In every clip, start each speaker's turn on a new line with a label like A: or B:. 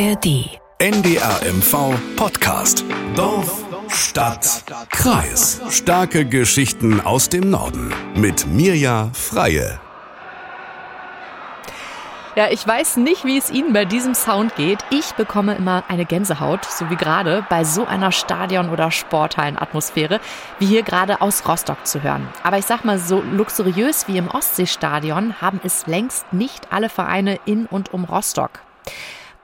A: ARD.
B: NDR MV Podcast. Dorf, Stadt, Kreis. Starke Geschichten aus dem Norden. Mit Mirja Freie.
A: Ja, ich weiß nicht, wie es Ihnen bei diesem Sound geht. Ich bekomme immer eine Gänsehaut, so wie gerade bei so einer Stadion- oder Sporthallenatmosphäre, wie hier gerade aus Rostock zu hören. Aber ich sag mal, so luxuriös wie im Ostseestadion haben es längst nicht alle Vereine in und um Rostock.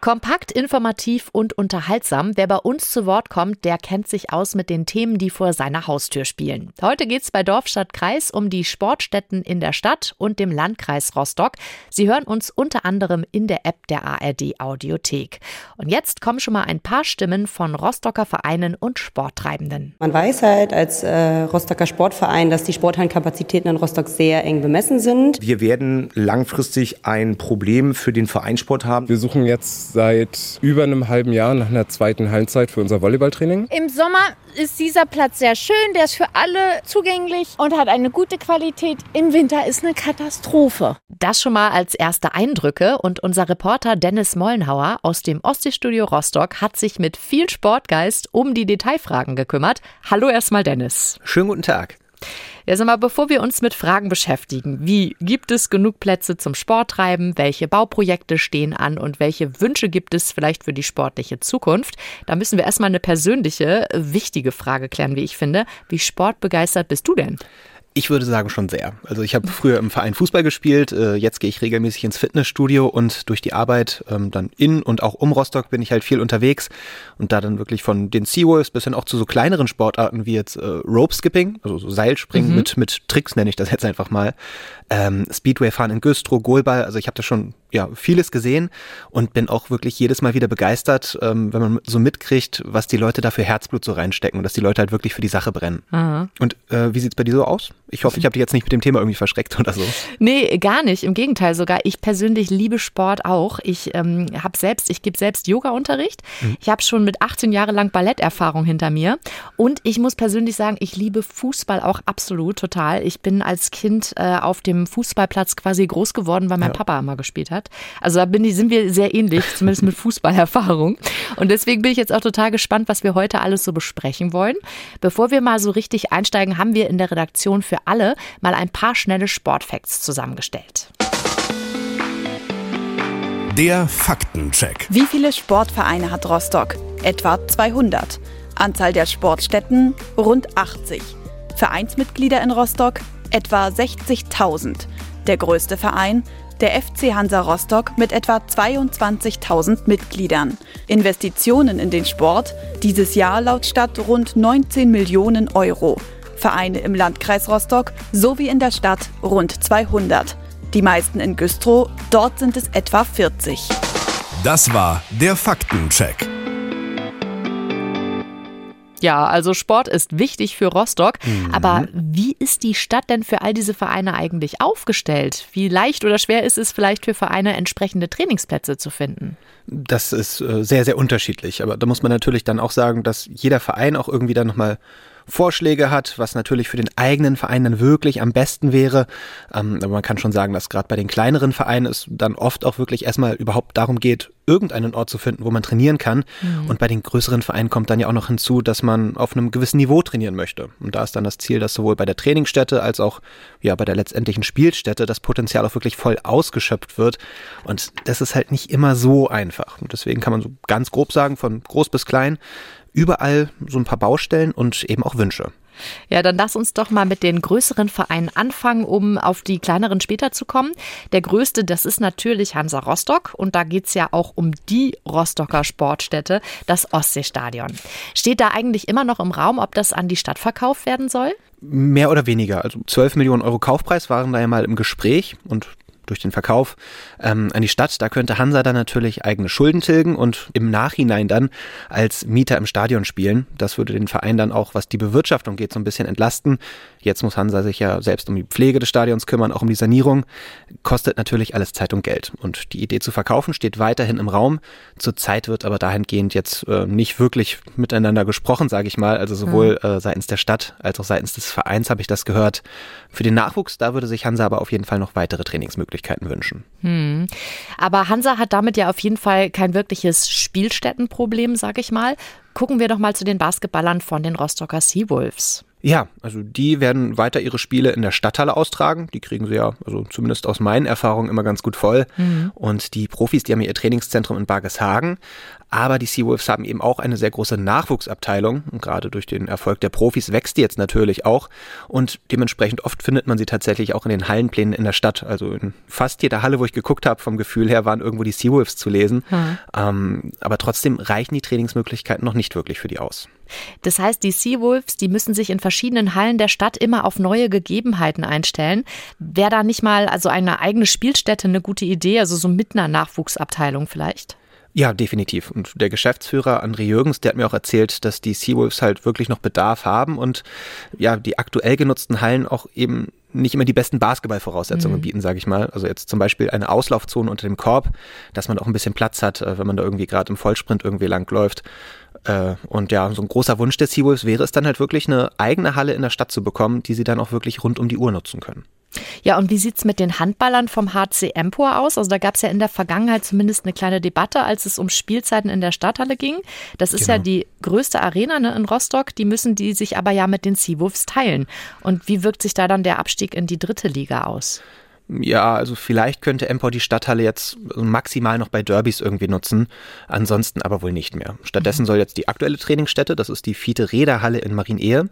A: Kompakt, informativ und unterhaltsam. Wer bei uns zu Wort kommt, der kennt sich aus mit den Themen, die vor seiner Haustür spielen. Heute geht es bei Dorfstadt Kreis um die Sportstätten in der Stadt und dem Landkreis Rostock. Sie hören uns unter anderem in der App der ARD Audiothek. Und jetzt kommen schon mal ein paar Stimmen von Rostocker Vereinen und Sporttreibenden.
C: Man weiß halt als äh, Rostocker Sportverein, dass die Sporthallenkapazitäten in Rostock sehr eng bemessen sind.
D: Wir werden langfristig ein Problem für den Vereinssport haben.
E: Wir suchen jetzt seit über einem halben Jahr nach einer zweiten Hallenzeit für unser Volleyballtraining.
F: Im Sommer ist dieser Platz sehr schön, der ist für alle zugänglich und hat eine gute Qualität. Im Winter ist eine Katastrophe.
A: Das schon mal als erste Eindrücke und unser Reporter Dennis Mollenhauer aus dem Ostseestudio Rostock hat sich mit viel Sportgeist um die Detailfragen gekümmert. Hallo erstmal Dennis.
D: Schönen guten Tag.
A: Sag mal, bevor wir uns mit Fragen beschäftigen, wie gibt es genug Plätze zum Sporttreiben, welche Bauprojekte stehen an und welche Wünsche gibt es vielleicht für die sportliche Zukunft, da müssen wir erstmal eine persönliche, wichtige Frage klären, wie ich finde. Wie sportbegeistert bist du denn?
D: Ich würde sagen schon sehr. Also ich habe früher im Verein Fußball gespielt, äh, jetzt gehe ich regelmäßig ins Fitnessstudio und durch die Arbeit ähm, dann in und auch um Rostock bin ich halt viel unterwegs und da dann wirklich von den Seawolves bis hin auch zu so kleineren Sportarten wie jetzt äh, Rope Skipping, also so Seilspringen mhm. mit, mit Tricks nenne ich das jetzt einfach mal, ähm, Speedway fahren in Güstrow, Goalball, also ich habe da schon ja vieles gesehen und bin auch wirklich jedes Mal wieder begeistert, ähm, wenn man so mitkriegt, was die Leute da für Herzblut so reinstecken und dass die Leute halt wirklich für die Sache brennen. Aha. Und äh, wie sieht's bei dir so aus? Ich hoffe, ich habe dich jetzt nicht mit dem Thema irgendwie verschreckt oder so.
A: Nee, gar nicht. Im Gegenteil sogar. Ich persönlich liebe Sport auch. Ich ähm, habe selbst, ich gebe selbst Yoga-Unterricht. Mhm. Ich habe schon mit 18 Jahren lang Balletterfahrung hinter mir. Und ich muss persönlich sagen, ich liebe Fußball auch absolut total. Ich bin als Kind äh, auf dem Fußballplatz quasi groß geworden, weil mein ja. Papa immer gespielt hat. Also da bin ich, sind wir sehr ähnlich, zumindest mit Fußballerfahrung. Und deswegen bin ich jetzt auch total gespannt, was wir heute alles so besprechen wollen. Bevor wir mal so richtig einsteigen, haben wir in der Redaktion für alle mal ein paar schnelle Sportfacts zusammengestellt.
B: Der Faktencheck.
G: Wie viele Sportvereine hat Rostock? Etwa 200. Anzahl der Sportstätten rund 80. Vereinsmitglieder in Rostock etwa 60.000. Der größte Verein der FC Hansa Rostock mit etwa 22.000 Mitgliedern. Investitionen in den Sport dieses Jahr laut Stadt rund 19 Millionen Euro. Vereine im Landkreis Rostock sowie in der Stadt rund 200. Die meisten in Güstrow, dort sind es etwa 40.
B: Das war der Faktencheck.
A: Ja, also Sport ist wichtig für Rostock. Mhm. Aber wie ist die Stadt denn für all diese Vereine eigentlich aufgestellt? Wie leicht oder schwer ist es vielleicht für Vereine, entsprechende Trainingsplätze zu finden?
D: Das ist äh, sehr, sehr unterschiedlich. Aber da muss man natürlich dann auch sagen, dass jeder Verein auch irgendwie dann nochmal Vorschläge hat, was natürlich für den eigenen Verein dann wirklich am besten wäre. Ähm, aber man kann schon sagen, dass gerade bei den kleineren Vereinen es dann oft auch wirklich erstmal überhaupt darum geht, irgendeinen Ort zu finden, wo man trainieren kann. Mhm. Und bei den größeren Vereinen kommt dann ja auch noch hinzu, dass man auf einem gewissen Niveau trainieren möchte. Und da ist dann das Ziel, dass sowohl bei der Trainingsstätte als auch ja bei der letztendlichen Spielstätte das Potenzial auch wirklich voll ausgeschöpft wird. Und das ist halt nicht immer so einfach. Und deswegen kann man so ganz grob sagen, von groß bis klein, überall so ein paar Baustellen und eben auch Wünsche.
A: Ja, dann lass uns doch mal mit den größeren Vereinen anfangen, um auf die kleineren später zu kommen. Der größte, das ist natürlich Hansa Rostock und da geht es ja auch um die Rostocker Sportstätte, das Ostseestadion. Steht da eigentlich immer noch im Raum, ob das an die Stadt verkauft werden soll?
D: Mehr oder weniger. Also 12 Millionen Euro Kaufpreis waren da ja mal im Gespräch und durch den Verkauf ähm, an die Stadt. Da könnte Hansa dann natürlich eigene Schulden tilgen und im Nachhinein dann als Mieter im Stadion spielen. Das würde den Verein dann auch, was die Bewirtschaftung geht, so ein bisschen entlasten. Jetzt muss Hansa sich ja selbst um die Pflege des Stadions kümmern, auch um die Sanierung. Kostet natürlich alles Zeit und Geld. Und die Idee zu verkaufen steht weiterhin im Raum. Zurzeit wird aber dahingehend jetzt äh, nicht wirklich miteinander gesprochen, sage ich mal. Also sowohl mhm. äh, seitens der Stadt als auch seitens des Vereins habe ich das gehört. Für den Nachwuchs, da würde sich Hansa aber auf jeden Fall noch weitere Trainingsmöglichkeiten Trainingsmöglichkeiten wünschen.
A: Hm. Aber Hansa hat damit ja auf jeden Fall kein wirkliches Spielstättenproblem, sag ich mal. Gucken wir doch mal zu den Basketballern von den Rostocker Seawolves.
D: Ja, also die werden weiter ihre Spiele in der Stadthalle austragen. Die kriegen sie ja, also zumindest aus meinen Erfahrungen, immer ganz gut voll. Mhm. Und die Profis, die haben ihr Trainingszentrum in Bargeshagen. Aber die Seawolves haben eben auch eine sehr große Nachwuchsabteilung. Und gerade durch den Erfolg der Profis wächst die jetzt natürlich auch. Und dementsprechend oft findet man sie tatsächlich auch in den Hallenplänen in der Stadt. Also in fast jeder Halle, wo ich geguckt habe, vom Gefühl her waren irgendwo die Seawolves zu lesen. Mhm. Ähm, aber trotzdem reichen die Trainingsmöglichkeiten noch nicht wirklich für die aus.
A: Das heißt, die Seawolves, die müssen sich in verschiedenen Hallen der Stadt immer auf neue Gegebenheiten einstellen. Wäre da nicht mal also eine eigene Spielstätte eine gute Idee, also so mit einer Nachwuchsabteilung vielleicht?
D: Ja, definitiv. Und der Geschäftsführer André Jürgens, der hat mir auch erzählt, dass die Seawolves halt wirklich noch Bedarf haben und ja, die aktuell genutzten Hallen auch eben nicht immer die besten Basketballvoraussetzungen mhm. bieten, sage ich mal. Also jetzt zum Beispiel eine Auslaufzone unter dem Korb, dass man auch ein bisschen Platz hat, äh, wenn man da irgendwie gerade im Vollsprint irgendwie langläuft. Äh, und ja, so ein großer Wunsch der Seawolves wäre es dann halt wirklich eine eigene Halle in der Stadt zu bekommen, die sie dann auch wirklich rund um die Uhr nutzen können.
A: Ja, und wie sieht es mit den Handballern vom HC Empor aus? Also da gab es ja in der Vergangenheit zumindest eine kleine Debatte, als es um Spielzeiten in der Stadthalle ging. Das ist genau. ja die größte Arena ne, in Rostock. Die müssen die sich aber ja mit den Seawolves teilen. Und wie wirkt sich da dann der Abstieg in die dritte Liga aus?
D: Ja, also vielleicht könnte Empor die Stadthalle jetzt maximal noch bei Derbys irgendwie nutzen, ansonsten aber wohl nicht mehr. Stattdessen mhm. soll jetzt die aktuelle Trainingsstätte, das ist die Fiete Räderhalle in Marienehe,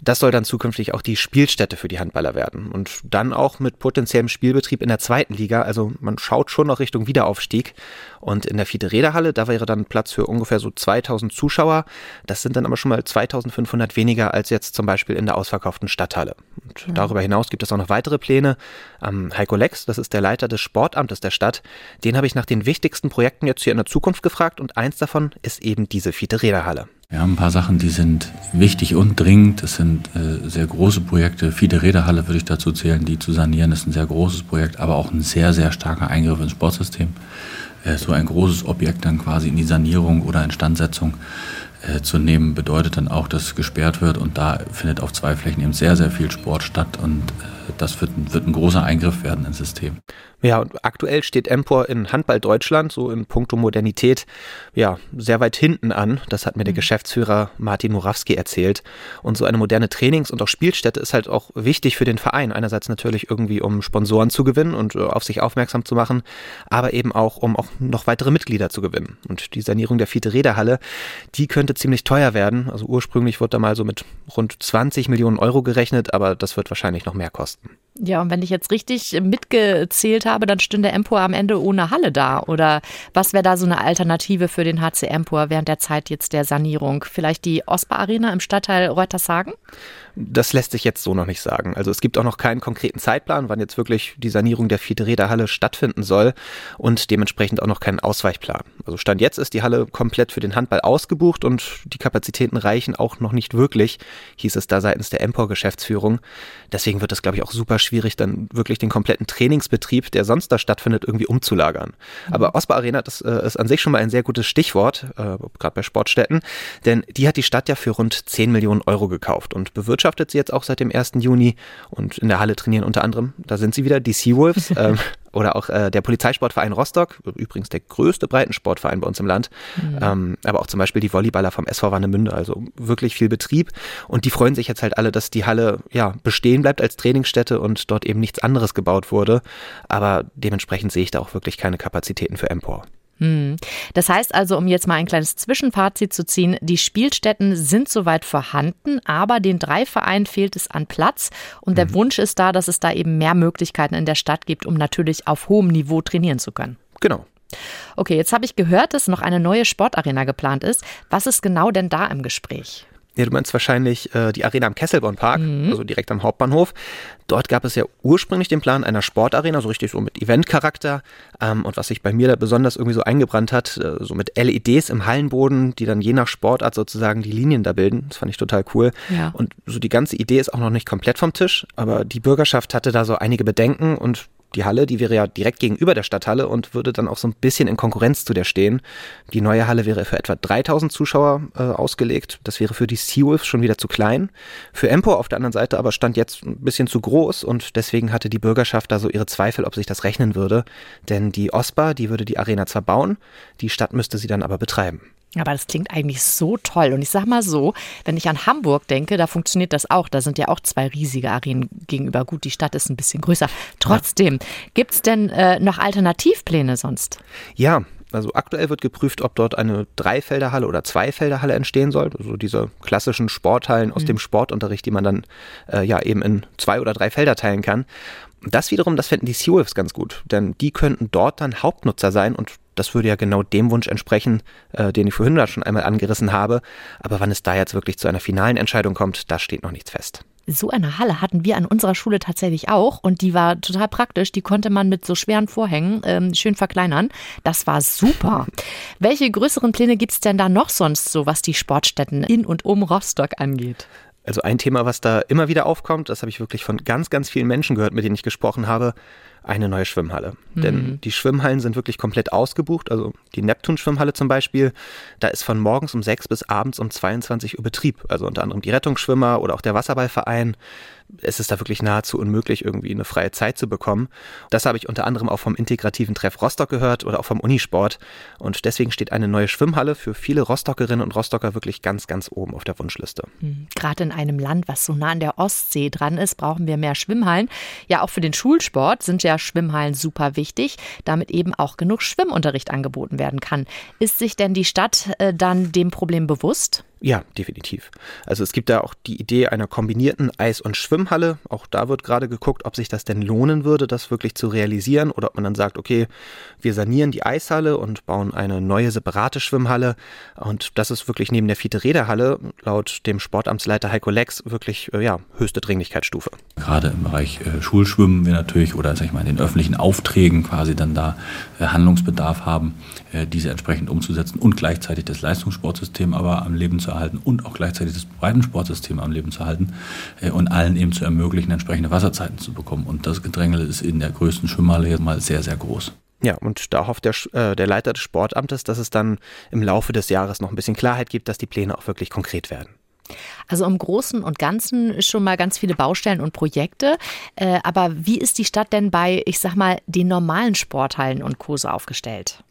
D: das soll dann zukünftig auch die Spielstätte für die Handballer werden und dann auch mit potenziellem Spielbetrieb in der zweiten Liga, also man schaut schon noch Richtung Wiederaufstieg und in der Fiete Räderhalle, da wäre dann Platz für ungefähr so 2000 Zuschauer, das sind dann aber schon mal 2500 weniger als jetzt zum Beispiel in der ausverkauften Stadthalle. Und mhm. darüber hinaus gibt es auch noch weitere Pläne. Ähm, Heiko Lex, das ist der Leiter des Sportamtes der Stadt, den habe ich nach den wichtigsten Projekten jetzt hier in der Zukunft gefragt und eins davon ist eben diese Fiete Räderhalle.
H: Wir haben ein paar Sachen, die sind wichtig und dringend. Das sind äh, sehr große Projekte. Fiete Räderhalle würde ich dazu zählen, die zu sanieren. Ist ein sehr großes Projekt, aber auch ein sehr, sehr starker Eingriff ins Sportsystem. Äh, so ein großes Objekt dann quasi in die Sanierung oder Instandsetzung äh, zu nehmen, bedeutet dann auch, dass gesperrt wird und da findet auf zwei Flächen eben sehr, sehr viel Sport statt und äh, das wird, wird ein großer Eingriff werden ins System.
D: Ja, und aktuell steht Empor in Handball Deutschland, so in puncto Modernität, ja, sehr weit hinten an. Das hat mir der mhm. Geschäftsführer Martin Murawski erzählt. Und so eine moderne Trainings- und auch Spielstätte ist halt auch wichtig für den Verein. Einerseits natürlich irgendwie, um Sponsoren zu gewinnen und äh, auf sich aufmerksam zu machen, aber eben auch, um auch noch weitere Mitglieder zu gewinnen. Und die Sanierung der Fiete Räderhalle, die könnte ziemlich teuer werden. Also ursprünglich wurde da mal so mit rund 20 Millionen Euro gerechnet, aber das wird wahrscheinlich noch mehr kosten. podcasten.
A: Ja, und wenn ich jetzt richtig mitgezählt habe, dann stünde Empor am Ende ohne Halle da. Oder was wäre da so eine Alternative für den HC Empor während der Zeit jetzt der Sanierung? Vielleicht die Ospa Arena im Stadtteil Reutershagen?
D: Das lässt sich jetzt so noch nicht sagen. Also es gibt auch noch keinen konkreten Zeitplan, wann jetzt wirklich die Sanierung der Fiete Halle stattfinden soll und dementsprechend auch noch keinen Ausweichplan. Also Stand jetzt ist die Halle komplett für den Handball ausgebucht und die Kapazitäten reichen auch noch nicht wirklich, hieß es da seitens der Empor-Geschäftsführung. Deswegen wird es, glaube ich, auch super schwierig, dann wirklich den kompletten Trainingsbetrieb, der sonst da stattfindet, irgendwie umzulagern. Mhm. Aber Ospa Arena, das äh, ist an sich schon mal ein sehr gutes Stichwort, äh, gerade bei Sportstätten, denn die hat die Stadt ja für rund 10 Millionen Euro gekauft und bewirtschaftet sie jetzt auch seit dem 1. Juni und in der Halle trainieren unter anderem, da sind sie wieder, die Seawolves ähm, oder auch äh, der Polizeisportverein Rostock, übrigens der größte Breitensportverein bei uns im Land, mhm. ähm, aber auch zum Beispiel die Volleyballer vom SV Warnemünde, also wirklich viel Betrieb und die freuen sich jetzt halt alle, dass die Halle ja bestehen bleibt als Trainingsstätte und dort eben nichts anderes gebaut wurde, aber dementsprechend sehe ich da auch wirklich keine Kapazitäten für Empor.
A: Hm. Das heißt also, um jetzt mal ein kleines Zwischenfazit zu ziehen, die Spielstätten sind soweit vorhanden, aber den drei Vereinen fehlt es an Platz und der mhm. Wunsch ist da, dass es da eben mehr Möglichkeiten in der Stadt gibt, um natürlich auf hohem Niveau trainieren zu können.
D: Genau.
A: Okay, jetzt habe ich gehört, dass noch eine neue Sportarena geplant ist. Was ist genau denn da im Gespräch?
D: Ja, du meinst wahrscheinlich äh, die Arena am Kesselborn-Park, mhm. also direkt am Hauptbahnhof. Dort gab es ja ursprünglich den Plan einer Sportarena, so richtig so mit Eventcharakter. Ähm, und was sich bei mir da besonders irgendwie so eingebrannt hat, äh, so mit LEDs im Hallenboden, die dann je nach Sportart sozusagen die Linien da bilden. Das fand ich total cool. Ja. Und so die ganze Idee ist auch noch nicht komplett vom Tisch, aber die Bürgerschaft hatte da so einige Bedenken und die Halle, die wäre ja direkt gegenüber der Stadthalle und würde dann auch so ein bisschen in Konkurrenz zu der stehen. Die neue Halle wäre für etwa 3000 Zuschauer äh, ausgelegt. Das wäre für die Seawolves schon wieder zu klein. Für Empo auf der anderen Seite aber stand jetzt ein bisschen zu groß und deswegen hatte die Bürgerschaft da so ihre Zweifel, ob sich das rechnen würde. Denn die OSPA, die würde die Arena zwar bauen, die Stadt müsste sie dann aber betreiben.
A: Aber das klingt eigentlich so toll. Und ich sag mal so, wenn ich an Hamburg denke, da funktioniert das auch. Da sind ja auch zwei riesige Arenen gegenüber. Gut, die Stadt ist ein bisschen größer. Trotzdem, gibt es denn äh, noch Alternativpläne sonst?
D: Ja, also aktuell wird geprüft, ob dort eine Dreifelderhalle oder Zweifelderhalle entstehen soll. Also diese klassischen Sporthallen aus mhm. dem Sportunterricht, die man dann äh, ja eben in zwei oder drei Felder teilen kann. Das wiederum, das fänden die Seawolves ganz gut, denn die könnten dort dann Hauptnutzer sein und das würde ja genau dem Wunsch entsprechen, äh, den ich vorhin da schon einmal angerissen habe. Aber wann es da jetzt wirklich zu einer finalen Entscheidung kommt, da steht noch nichts fest.
A: So eine Halle hatten wir an unserer Schule tatsächlich auch und die war total praktisch. Die konnte man mit so schweren Vorhängen ähm, schön verkleinern. Das war super. Welche größeren Pläne gibt es denn da noch sonst so, was die Sportstätten in und um Rostock angeht?
D: Also ein Thema, was da immer wieder aufkommt, das habe ich wirklich von ganz, ganz vielen Menschen gehört, mit denen ich gesprochen habe, eine neue Schwimmhalle. Mhm. Denn die Schwimmhallen sind wirklich komplett ausgebucht. Also die Neptun-Schwimmhalle zum Beispiel, da ist von morgens um 6 bis abends um 22 Uhr Betrieb. Also unter anderem die Rettungsschwimmer oder auch der Wasserballverein es ist da wirklich nahezu unmöglich, irgendwie eine freie Zeit zu bekommen. Das habe ich unter anderem auch vom integrativen Treff Rostock gehört oder auch vom Unisport. Und deswegen steht eine neue Schwimmhalle für viele Rostockerinnen und Rostocker wirklich ganz, ganz oben auf der Wunschliste.
A: Hm, gerade in einem Land, was so nah an der Ostsee dran ist, brauchen wir mehr Schwimmhallen. Ja, auch für den Schulsport sind ja Schwimmhallen super wichtig, damit eben auch genug Schwimmunterricht angeboten werden kann. Ist sich denn die Stadt äh, dann dem Problem bewusst?
D: Ja, definitiv. Also es gibt da auch die Idee einer kombinierten Eis- und Schwimmhalle. Auch da wird gerade geguckt, ob sich das denn lohnen würde, das wirklich zu realisieren oder ob man dann sagt, okay, wir sanieren die Eishalle und bauen eine neue separate Schwimmhalle. Und das ist wirklich neben der Fiete-Räder-Halle laut dem Sportamtsleiter Heiko Lex wirklich äh, ja, höchste Dringlichkeitsstufe.
H: Gerade im Bereich äh, Schulschwimmen wir natürlich oder sag ich mal in den öffentlichen Aufträgen quasi dann da äh, Handlungsbedarf haben, äh, diese entsprechend umzusetzen und gleichzeitig das Leistungssportsystem aber am Leben zu erhalten und auch gleichzeitig das Breitensportsystem am Leben zu halten äh, und allen eben zu ermöglichen, entsprechende Wasserzeiten zu bekommen. Und das Gedrängel ist in der größten Schwimmhalle jetzt mal sehr, sehr groß.
D: Ja, und da hofft der, äh, der Leiter des Sportamtes, dass es dann im Laufe des Jahres noch ein bisschen Klarheit gibt, dass die Pläne auch wirklich konkret werden.
A: Also im Großen und Ganzen schon mal ganz viele Baustellen und Projekte. Äh, aber wie ist die Stadt denn bei, ich sag mal, den normalen Sporthallen und Kurse aufgestellt?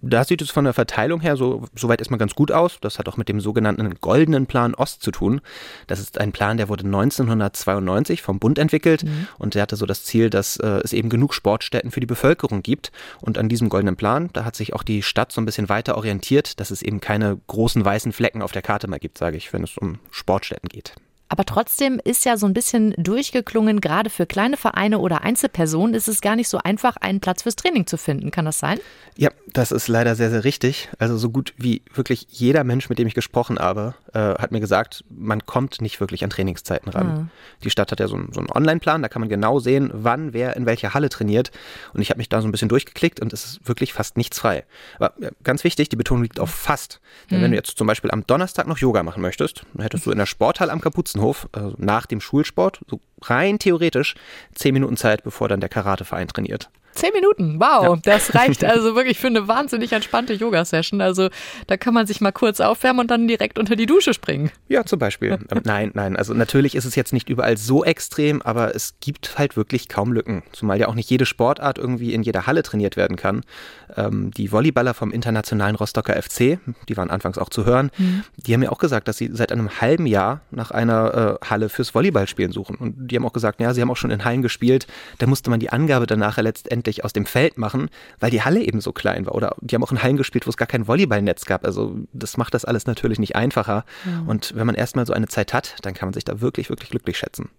D: Da sieht es von der Verteilung her so soweit erstmal ganz gut aus. Das hat auch mit dem sogenannten Goldenen Plan Ost zu tun. Das ist ein Plan, der wurde 1992 vom Bund entwickelt mhm. und der hatte so das Ziel, dass äh, es eben genug Sportstätten für die Bevölkerung gibt. Und an diesem Goldenen Plan, da hat sich auch die Stadt so ein bisschen weiter orientiert, dass es eben keine großen weißen Flecken auf der Karte mehr gibt, sage ich, wenn es um Sportstätten geht.
A: Aber trotzdem ist ja so ein bisschen durchgeklungen, gerade für kleine Vereine oder Einzelpersonen ist es gar nicht so einfach, einen Platz fürs Training zu finden. Kann das sein?
D: Ja, das ist leider sehr, sehr richtig. Also so gut wie wirklich jeder Mensch, mit dem ich gesprochen habe, äh, hat mir gesagt, man kommt nicht wirklich an Trainingszeiten ran. Mhm. Die Stadt hat ja so, so einen Online-Plan, da kann man genau sehen, wann wer in welcher Halle trainiert. Und ich habe mich da so ein bisschen durchgeklickt und es ist wirklich fast nichts frei. Aber ja, ganz wichtig, die Betonung liegt auf fast. Denn mhm. wenn du jetzt zum Beispiel am Donnerstag noch Yoga machen möchtest, dann hättest du in der Sporthalle am Kapuzen Schützenhof äh, nach dem Schulsport, so rein theoretisch, zehn Minuten Zeit, bevor dann der Karateverein trainiert.
A: Zehn Minuten, wow, ja. das reicht also wirklich für eine wahnsinnig entspannte Yoga-Session. Also da kann man sich mal kurz aufwärmen und dann direkt unter die Dusche springen.
D: Ja, zum Beispiel. Ähm, nein, nein, also natürlich ist es jetzt nicht überall so extrem, aber es gibt halt wirklich kaum Lücken. Zumal ja auch nicht jede Sportart irgendwie in jeder Halle trainiert werden kann. Ähm, die Volleyballer vom internationalen Rostocker FC, die waren anfangs auch zu hören, mhm. die haben ja auch gesagt, dass sie seit einem halben Jahr nach einer äh, Halle fürs Volleyballspielen suchen. Und die haben auch gesagt, ja, sie haben auch schon in Hallen gespielt, da musste man die Angabe danach letztendlich letztendlich aus dem Feld machen, weil die Halle eben so klein war. Oder die haben auch in Hallen gespielt, wo es gar kein Volleyballnetz gab. Also das macht das alles natürlich nicht einfacher. Ja. Und wenn man erstmal so eine Zeit hat, dann kann man sich da wirklich, wirklich glücklich schätzen.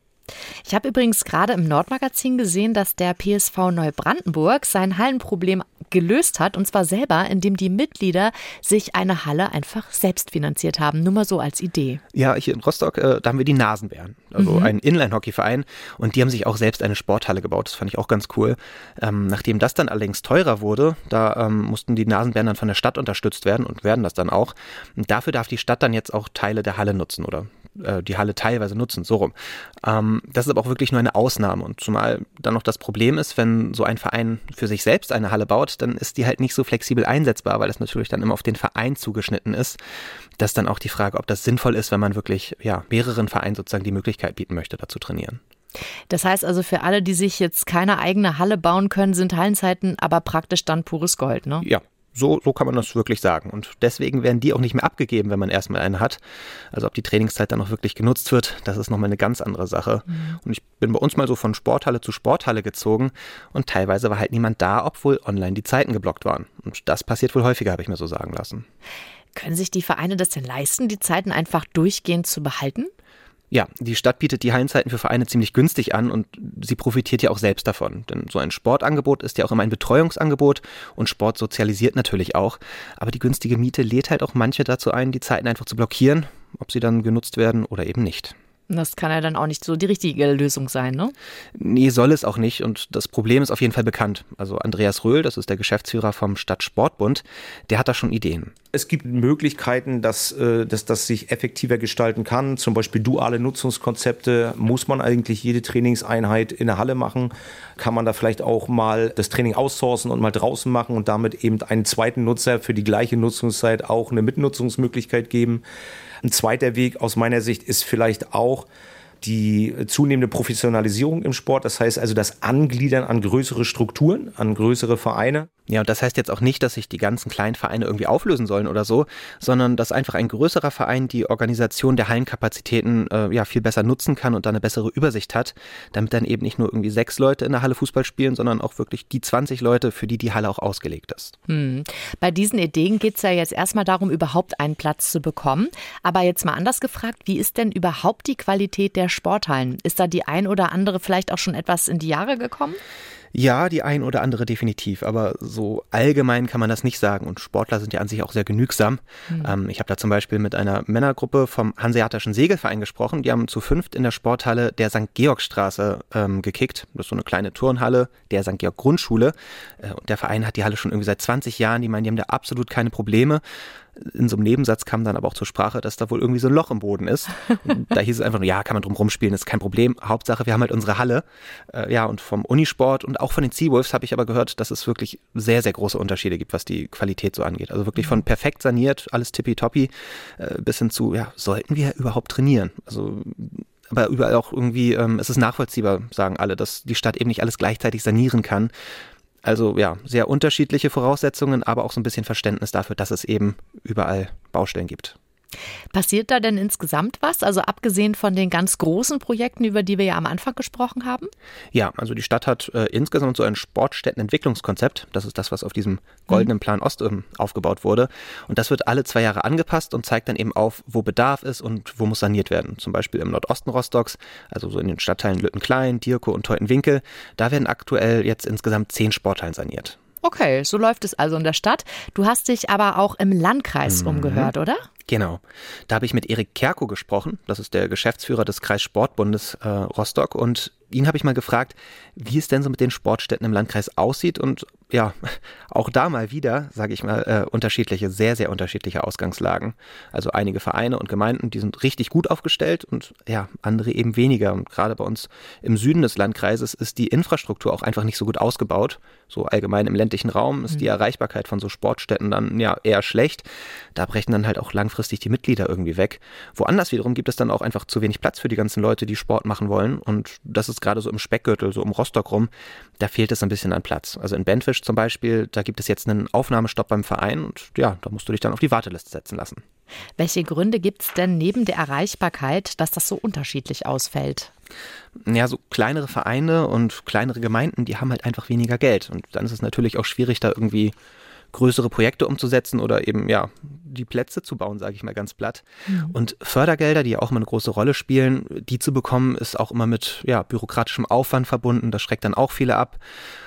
A: Ich habe übrigens gerade im Nordmagazin gesehen, dass der PSV Neubrandenburg sein Hallenproblem gelöst hat und zwar selber, indem die Mitglieder sich eine Halle einfach selbst finanziert haben. Nur mal so als Idee.
D: Ja, hier in Rostock, äh, da haben wir die Nasenbären, also mhm. einen Inline-Hockey-Verein und die haben sich auch selbst eine Sporthalle gebaut. Das fand ich auch ganz cool. Ähm, nachdem das dann allerdings teurer wurde, da ähm, mussten die Nasenbären dann von der Stadt unterstützt werden und werden das dann auch. Und dafür darf die Stadt dann jetzt auch Teile der Halle nutzen oder äh, die Halle teilweise nutzen, so rum. Ähm, das ist aber auch wirklich nur eine Ausnahme. Und zumal dann noch das Problem ist, wenn so ein Verein für sich selbst eine Halle baut, dann ist die halt nicht so flexibel einsetzbar, weil das natürlich dann immer auf den Verein zugeschnitten ist. Das ist dann auch die Frage, ob das sinnvoll ist, wenn man wirklich ja, mehreren Vereinen sozusagen die Möglichkeit bieten möchte, da zu trainieren.
A: Das heißt also für alle, die sich jetzt keine eigene Halle bauen können, sind Hallenzeiten aber praktisch dann pures Gold, ne?
D: Ja, so, so kann man das wirklich sagen. Und deswegen werden die auch nicht mehr abgegeben, wenn man erstmal eine hat. Also ob die Trainingszeit dann auch wirklich genutzt wird, das ist nochmal eine ganz andere Sache. Mhm. Und ich bin bei uns mal so von Sporthalle zu Sporthalle gezogen und teilweise war halt niemand da, obwohl online die Zeiten geblockt waren. Und das passiert wohl häufiger, habe ich mir so sagen lassen.
A: Können sich die Vereine das denn leisten, die Zeiten einfach durchgehend zu behalten?
D: Ja, die Stadt bietet die Hallenzeiten für Vereine ziemlich günstig an und sie profitiert ja auch selbst davon. Denn so ein Sportangebot ist ja auch immer ein Betreuungsangebot und Sport sozialisiert natürlich auch. Aber die günstige Miete lädt halt auch manche dazu ein, die Zeiten einfach zu blockieren, ob sie dann genutzt werden oder eben nicht.
A: Das kann ja dann auch nicht so die richtige Lösung sein, ne?
D: Nee, soll es auch nicht. Und das Problem ist auf jeden Fall bekannt. Also Andreas Röhl, das ist der Geschäftsführer vom Stadtsportbund, der hat da schon Ideen.
I: Es gibt Möglichkeiten, dass, äh, dass das sich effektiver gestalten kann. Zum Beispiel duale Nutzungskonzepte. Muss man eigentlich jede Trainingseinheit in der Halle machen? Kann man da vielleicht auch mal das Training aussourcen und mal draußen machen und damit eben einen zweiten Nutzer für die gleiche Nutzungszeit auch eine Mitnutzungsmöglichkeit geben? Ein zweiter Weg aus meiner Sicht ist vielleicht auch, die zunehmende Professionalisierung im Sport, das heißt also das Angliedern an größere Strukturen, an größere Vereine.
D: Ja, und das heißt jetzt auch nicht, dass sich die ganzen kleinen Vereine irgendwie auflösen sollen oder so, sondern dass einfach ein größerer Verein die Organisation der Hallenkapazitäten äh, ja viel besser nutzen kann und da eine bessere Übersicht hat, damit dann eben nicht nur irgendwie sechs Leute in der Halle Fußball spielen, sondern auch wirklich die 20 Leute, für die die Halle auch ausgelegt ist.
A: Hm. Bei diesen Ideen geht es ja jetzt erstmal darum, überhaupt einen Platz zu bekommen. Aber jetzt mal anders gefragt, wie ist denn überhaupt die Qualität der Sporthallen? Ist da die ein oder andere vielleicht auch schon etwas in die Jahre gekommen?
D: Ja, die ein oder andere definitiv, aber so allgemein kann man das nicht sagen. Und Sportler sind ja an sich auch sehr genügsam. Mhm. Ähm, ich habe da zum Beispiel mit einer Männergruppe vom Hanseatischen Segelverein gesprochen. Die haben zu fünft in der Sporthalle der St. Georgstraße ähm, gekickt. Das ist so eine kleine Turnhalle der St. Georg Grundschule. Äh, und der Verein hat die Halle schon irgendwie seit 20 Jahren. Die meinen, die haben da absolut keine Probleme in so einem Nebensatz kam dann aber auch zur Sprache, dass da wohl irgendwie so ein Loch im Boden ist. Und da hieß es einfach nur, ja, kann man drum rumspielen, ist kein Problem. Hauptsache, wir haben halt unsere Halle. Äh, ja, und vom Unisport und auch von den Seawolves habe ich aber gehört, dass es wirklich sehr, sehr große Unterschiede gibt, was die Qualität so angeht. Also wirklich von perfekt saniert, alles tippitoppi, äh, bis hin zu, ja, sollten wir überhaupt trainieren? Also aber überall auch irgendwie, ähm, es ist nachvollziehbar, sagen alle, dass die Stadt eben nicht alles gleichzeitig sanieren kann. Also ja, sehr unterschiedliche Voraussetzungen, aber auch so ein bisschen Verständnis dafür, dass es eben überall Baustellen gibt.
A: Passiert da denn insgesamt was? Also abgesehen von den ganz großen Projekten, über die wir ja am Anfang gesprochen haben?
D: Ja, also die Stadt hat äh, insgesamt so ein Sportstättenentwicklungskonzept. Das ist das, was auf diesem goldenen mhm. Plan Ost ähm, aufgebaut wurde. Und das wird alle zwei Jahre angepasst und zeigt dann eben auf, wo Bedarf ist und wo muss saniert werden. Zum Beispiel im Nordosten Rostocks, also so in den Stadtteilen Lüttenklein, Dirko und Teutenwinkel. Da werden aktuell jetzt insgesamt zehn Sporthallen saniert.
A: Okay, so läuft es also in der Stadt. Du hast dich aber auch im Landkreis mhm. umgehört, oder?
D: Genau. Da habe ich mit Erik Kerko gesprochen. Das ist der Geschäftsführer des Kreissportbundes äh, Rostock. Und ihn habe ich mal gefragt, wie es denn so mit den Sportstätten im Landkreis aussieht und ja, auch da mal wieder, sage ich mal, äh, unterschiedliche, sehr, sehr unterschiedliche Ausgangslagen. Also einige Vereine und Gemeinden, die sind richtig gut aufgestellt und ja, andere eben weniger. Und gerade bei uns im Süden des Landkreises ist die Infrastruktur auch einfach nicht so gut ausgebaut. So allgemein im ländlichen Raum ist die mhm. Erreichbarkeit von so Sportstätten dann ja eher schlecht. Da brechen dann halt auch langfristig die Mitglieder irgendwie weg. Woanders wiederum gibt es dann auch einfach zu wenig Platz für die ganzen Leute, die Sport machen wollen. Und das ist gerade so im Speckgürtel, so um Rostock rum, da fehlt es ein bisschen an Platz. Also in Benfisch zum Beispiel, da gibt es jetzt einen Aufnahmestopp beim Verein und ja, da musst du dich dann auf die Warteliste setzen lassen.
A: Welche Gründe gibt es denn neben der Erreichbarkeit, dass das so unterschiedlich ausfällt?
D: Ja, so kleinere Vereine und kleinere Gemeinden, die haben halt einfach weniger Geld. Und dann ist es natürlich auch schwierig, da irgendwie größere Projekte umzusetzen oder eben ja die Plätze zu bauen, sage ich mal ganz platt. Mhm. Und Fördergelder, die ja auch immer eine große Rolle spielen, die zu bekommen, ist auch immer mit ja, bürokratischem Aufwand verbunden. Das schreckt dann auch viele ab.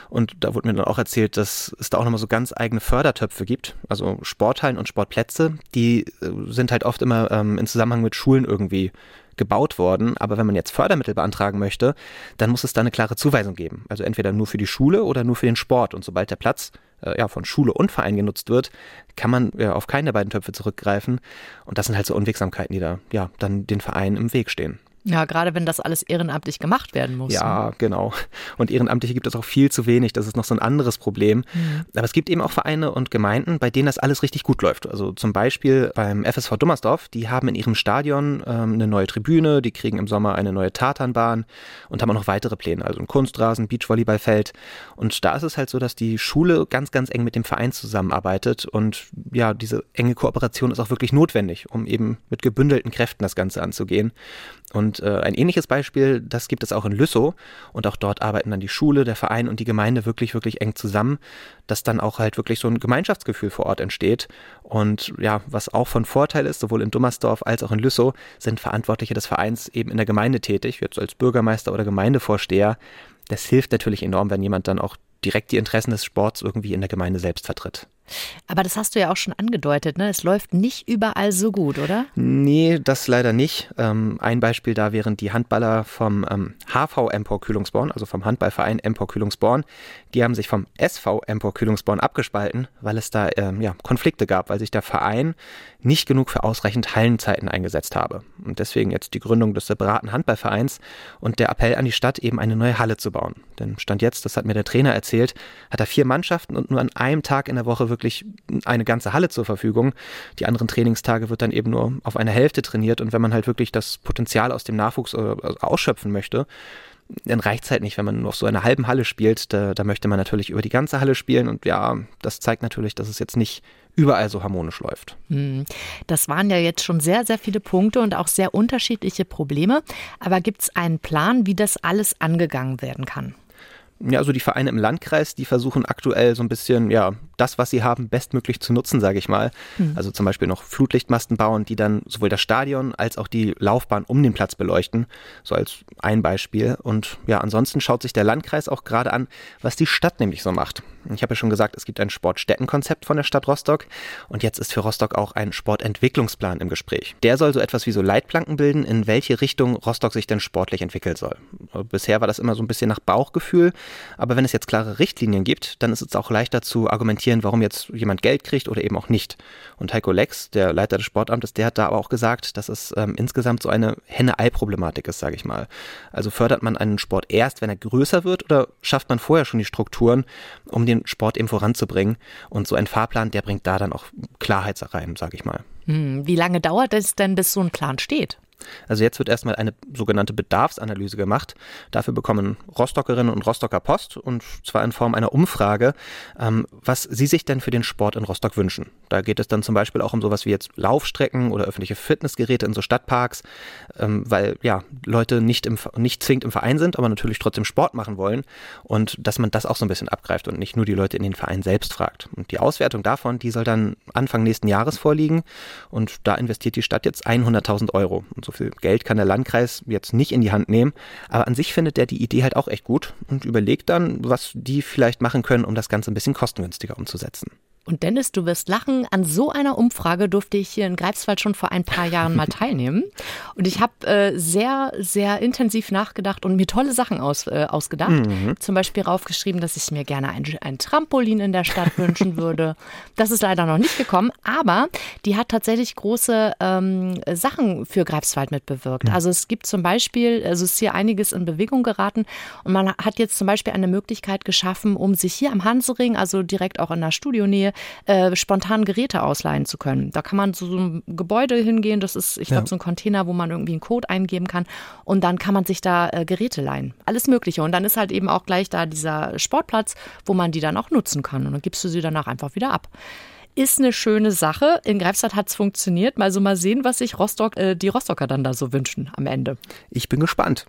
D: Und da wurde mir dann auch erzählt, dass es da auch nochmal so ganz eigene Fördertöpfe gibt. Also Sporthallen und Sportplätze, die äh, sind halt oft immer ähm, in Zusammenhang mit Schulen irgendwie gebaut worden. Aber wenn man jetzt Fördermittel beantragen möchte, dann muss es da eine klare Zuweisung geben. Also entweder nur für die Schule oder nur für den Sport. Und sobald der Platz äh, ja, von Schule und Verein genutzt wird, kann man ja, auf keinen der beiden Töpfe zurückgreifen. Und das sind halt so Unwegsamkeiten, die da ja dann den Verein im Weg stehen.
A: Ja, gerade wenn das alles ehrenamtlich gemacht werden muss.
D: Ja, ne? genau. Und Ehrenamtliche gibt es auch viel zu wenig. Das ist noch so ein anderes Problem. Mhm. Aber es gibt eben auch Vereine und Gemeinden, bei denen das alles richtig gut läuft. Also zum Beispiel beim FSV Dummersdorf. Die haben in ihrem Stadion ähm, eine neue Tribüne, die kriegen im Sommer eine neue Tatanbahn und haben auch noch weitere Pläne. Also ein Kunstrasen, Beachvolleyballfeld. Und da ist es halt so, dass die Schule ganz, ganz eng mit dem Verein zusammenarbeitet. Und ja, diese enge Kooperation ist auch wirklich notwendig, um eben mit gebündelten Kräften das Ganze anzugehen. Und äh, ein ähnliches Beispiel, das gibt es auch in Lüssow. Und auch dort arbeiten dann die Schule, der Verein und die Gemeinde wirklich, wirklich eng zusammen, dass dann auch halt wirklich so ein Gemeinschaftsgefühl vor Ort entsteht. Und ja, was auch von Vorteil ist, sowohl in Dummersdorf als auch in Lüssow, sind Verantwortliche des Vereins eben in der Gemeinde tätig, jetzt als Bürgermeister oder Gemeindevorsteher. Das hilft natürlich enorm, wenn jemand dann auch direkt die Interessen des Sports irgendwie in der Gemeinde selbst vertritt.
A: Aber das hast du ja auch schon angedeutet, ne? Es läuft nicht überall so gut, oder?
D: Nee, das leider nicht. Ähm, ein Beispiel da wären die Handballer vom ähm, HV Empor Kühlungsborn, also vom Handballverein Empor Kühlungsborn. Die haben sich vom SV Empor Kühlungsborn abgespalten, weil es da ähm, ja, Konflikte gab, weil sich der Verein nicht genug für ausreichend Hallenzeiten eingesetzt habe. Und deswegen jetzt die Gründung des separaten Handballvereins und der Appell an die Stadt, eben eine neue Halle zu bauen. Denn Stand jetzt, das hat mir der Trainer erzählt, hat er vier Mannschaften und nur an einem Tag in der Woche wirklich eine ganze Halle zur Verfügung. Die anderen Trainingstage wird dann eben nur auf eine Hälfte trainiert und wenn man halt wirklich das Potenzial aus dem Nachwuchs äh, ausschöpfen möchte, dann reicht es halt nicht, wenn man nur auf so einer halben Halle spielt. Da, da möchte man natürlich über die ganze Halle spielen und ja, das zeigt natürlich, dass es jetzt nicht überall so harmonisch läuft.
A: Hm. Das waren ja jetzt schon sehr, sehr viele Punkte und auch sehr unterschiedliche Probleme. Aber gibt es einen Plan, wie das alles angegangen werden kann?
D: Ja, also die Vereine im Landkreis, die versuchen aktuell so ein bisschen, ja, das, was sie haben, bestmöglich zu nutzen, sage ich mal. Mhm. Also zum Beispiel noch Flutlichtmasten bauen, die dann sowohl das Stadion als auch die Laufbahn um den Platz beleuchten. So als ein Beispiel. Und ja, ansonsten schaut sich der Landkreis auch gerade an, was die Stadt nämlich so macht. Ich habe ja schon gesagt, es gibt ein Sportstättenkonzept von der Stadt Rostock und jetzt ist für Rostock auch ein Sportentwicklungsplan im Gespräch. Der soll so etwas wie so Leitplanken bilden, in welche Richtung Rostock sich denn sportlich entwickeln soll. Bisher war das immer so ein bisschen nach Bauchgefühl, aber wenn es jetzt klare Richtlinien gibt, dann ist es auch leichter zu argumentieren, warum jetzt jemand Geld kriegt oder eben auch nicht. Und Heiko Lex, der Leiter des Sportamtes, der hat da aber auch gesagt, dass es ähm, insgesamt so eine Henne-Ei-Problematik ist, sage ich mal. Also fördert man einen Sport erst, wenn er größer wird oder schafft man vorher schon die Strukturen, um den Sport eben voranzubringen? Und so ein Fahrplan, der bringt da dann auch Klarheit rein, sage ich mal.
A: Hm, wie lange dauert es denn, bis so ein Plan steht?
D: Also jetzt wird erstmal eine sogenannte Bedarfsanalyse gemacht. Dafür bekommen Rostockerinnen und Rostocker Post und zwar in Form einer Umfrage, ähm, was sie sich denn für den Sport in Rostock wünschen. Da geht es dann zum Beispiel auch um sowas wie jetzt Laufstrecken oder öffentliche Fitnessgeräte in so Stadtparks, ähm, weil ja Leute nicht, im, nicht zwingend im Verein sind, aber natürlich trotzdem Sport machen wollen und dass man das auch so ein bisschen abgreift und nicht nur die Leute in den Verein selbst fragt. Und die Auswertung davon, die soll dann Anfang nächsten Jahres vorliegen und da investiert die Stadt jetzt 100.000 Euro. Und so viel Geld kann der Landkreis jetzt nicht in die Hand nehmen, aber an sich findet er die Idee halt auch echt gut und überlegt dann, was die vielleicht machen können, um das Ganze ein bisschen kostengünstiger umzusetzen.
A: Und Dennis, du wirst lachen, an so einer Umfrage durfte ich hier in Greifswald schon vor ein paar Jahren mal teilnehmen. Und ich habe äh, sehr, sehr intensiv nachgedacht und mir tolle Sachen aus, äh, ausgedacht. Mhm. Zum Beispiel raufgeschrieben, dass ich mir gerne ein, ein Trampolin in der Stadt wünschen würde. Das ist leider noch nicht gekommen, aber die hat tatsächlich große ähm, Sachen für Greifswald mitbewirkt. Mhm. Also es gibt zum Beispiel, also es ist hier einiges in Bewegung geraten und man hat jetzt zum Beispiel eine Möglichkeit geschaffen, um sich hier am Hansering, also direkt auch in der Studionähe, äh, spontan Geräte ausleihen zu können. Da kann man zu so einem Gebäude hingehen, das ist, ich glaube, ja. so ein Container, wo man irgendwie einen Code eingeben kann und dann kann man sich da äh, Geräte leihen. Alles Mögliche. Und dann ist halt eben auch gleich da dieser Sportplatz, wo man die dann auch nutzen kann. Und dann gibst du sie danach einfach wieder ab ist eine schöne Sache. In Greifswald hat es funktioniert. Mal so mal sehen, was sich Rostock, äh, die Rostocker dann da so wünschen am Ende.
D: Ich bin gespannt.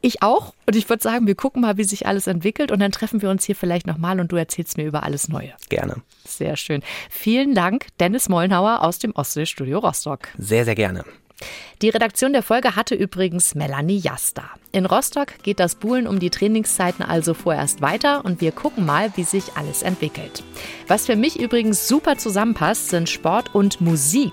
A: Ich auch. Und ich würde sagen, wir gucken mal, wie sich alles entwickelt. Und dann treffen wir uns hier vielleicht nochmal und du erzählst mir über alles Neue.
D: Gerne.
A: Sehr schön. Vielen Dank, Dennis Mollenhauer aus dem Ostsee-Studio Rostock.
D: Sehr, sehr gerne.
A: Die Redaktion der Folge hatte übrigens Melanie Jasta. In Rostock geht das Buhlen um die Trainingszeiten also vorerst weiter und wir gucken mal, wie sich alles entwickelt. Was für mich übrigens super zusammenpasst, sind Sport und Musik.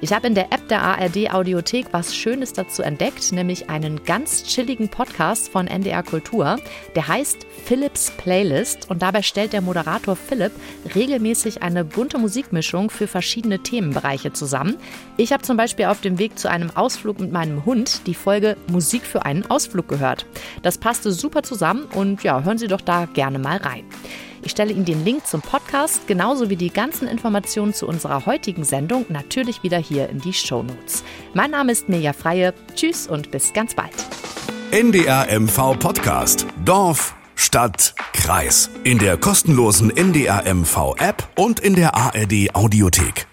A: Ich habe in der App der ARD Audiothek was Schönes dazu entdeckt, nämlich einen ganz chilligen Podcast von NDR Kultur. Der heißt Philips Playlist und dabei stellt der Moderator Philipp regelmäßig eine bunte Musikmischung für verschiedene Themenbereiche zusammen. Ich habe zum Beispiel auf dem Weg zu einem Ausflug mit meinem Hund die Folge Musik für einen Ausflug gehört. Das passte super zusammen und ja, hören Sie doch da gerne mal rein. Ich stelle Ihnen den Link zum Podcast genauso wie die ganzen Informationen zu unserer heutigen Sendung natürlich wieder hier in die Show Notes. Mein Name ist Mirja Freie. Tschüss und bis ganz bald.
B: NDR MV Podcast. Dorf, Stadt, Kreis. In der kostenlosen NDR MV App und in der ARD Audiothek.